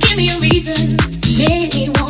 Give me a reason. To make me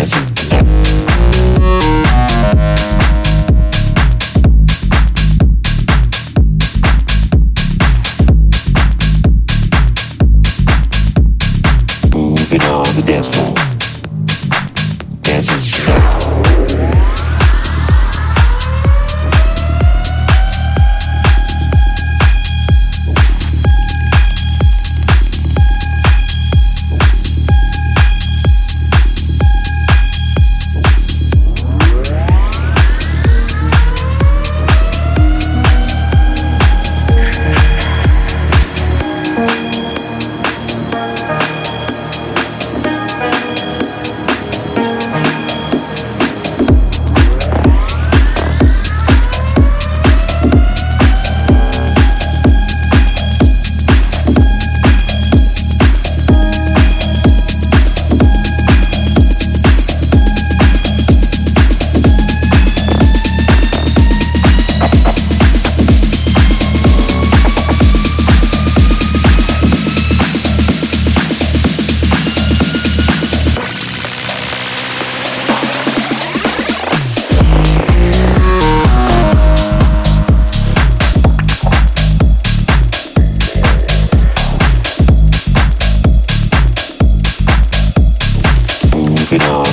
dance.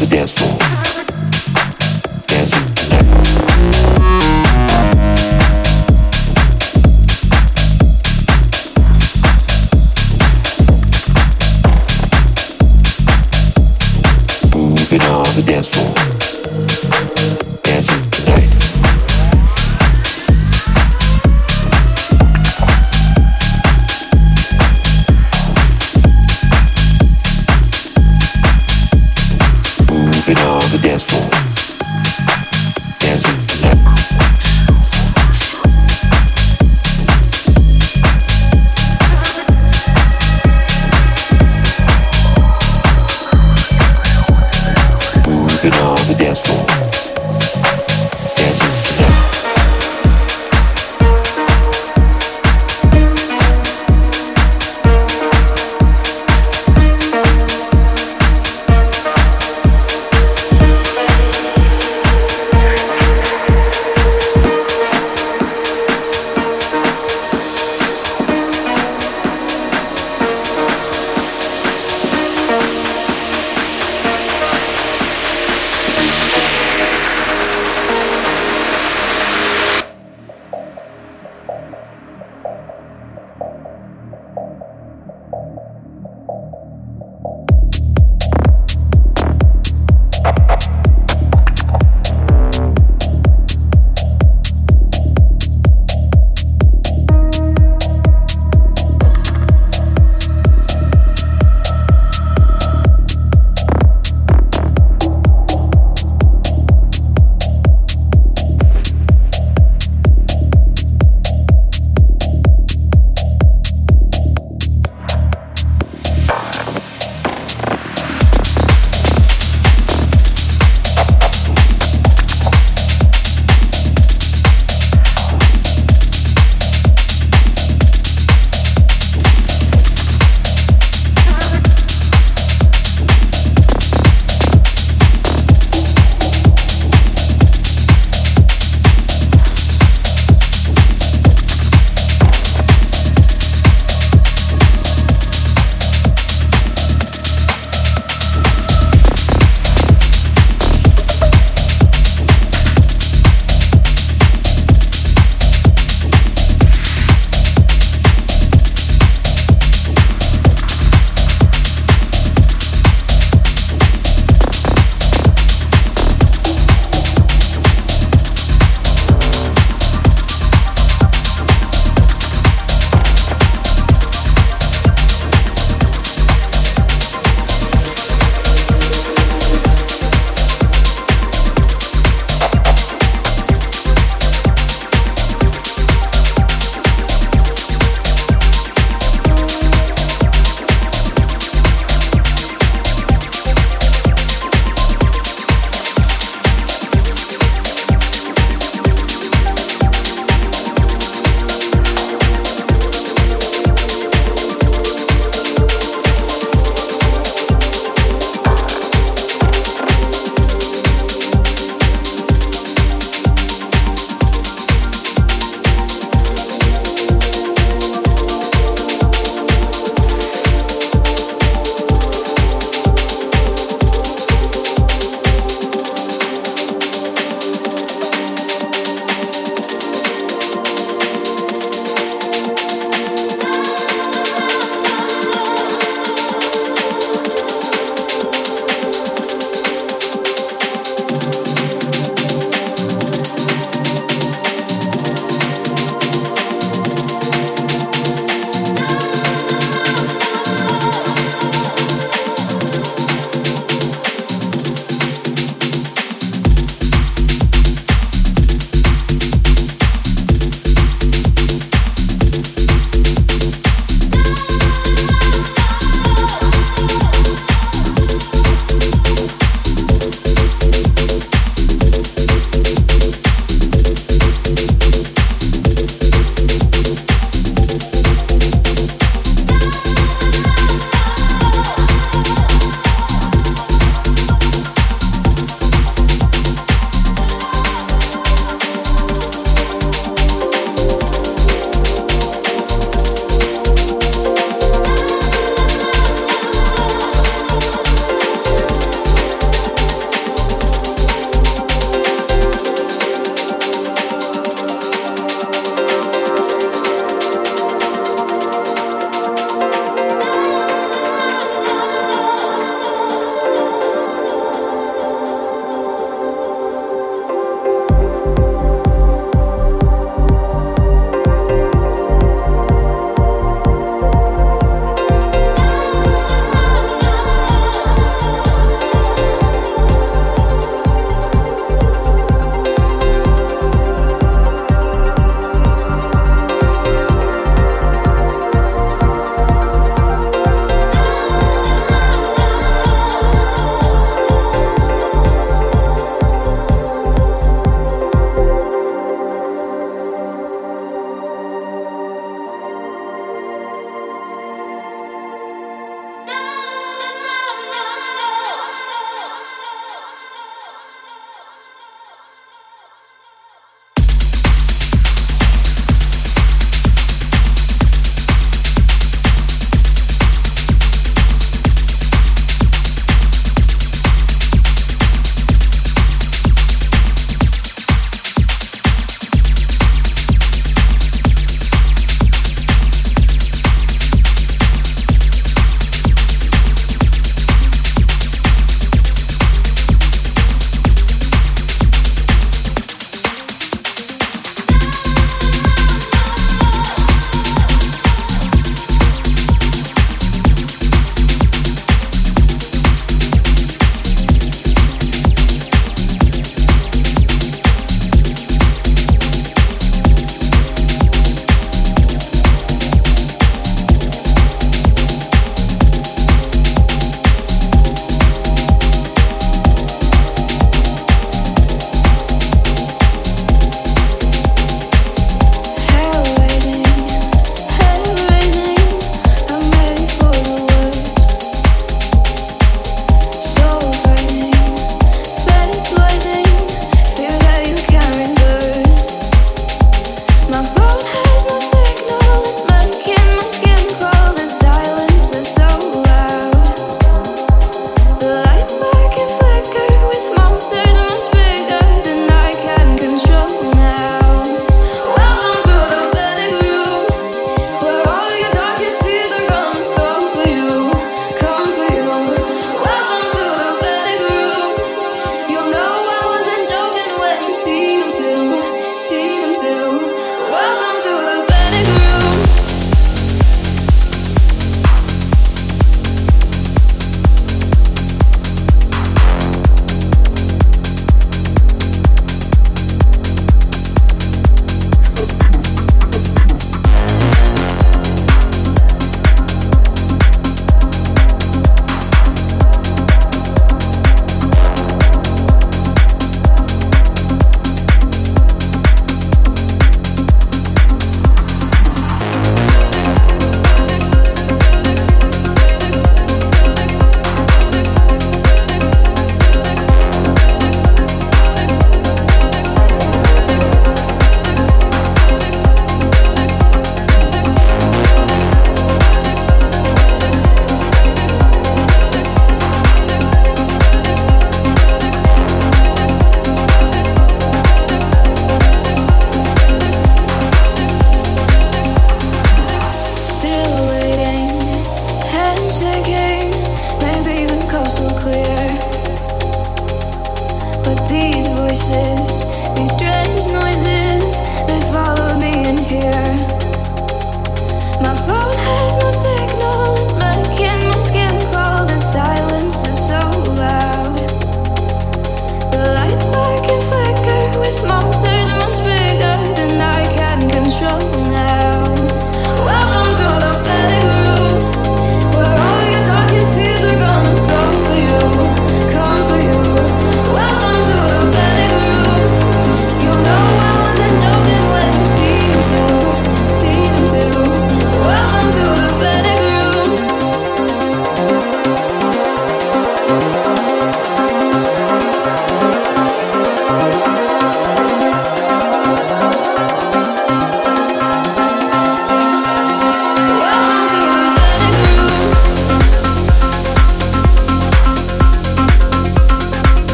the dance floor.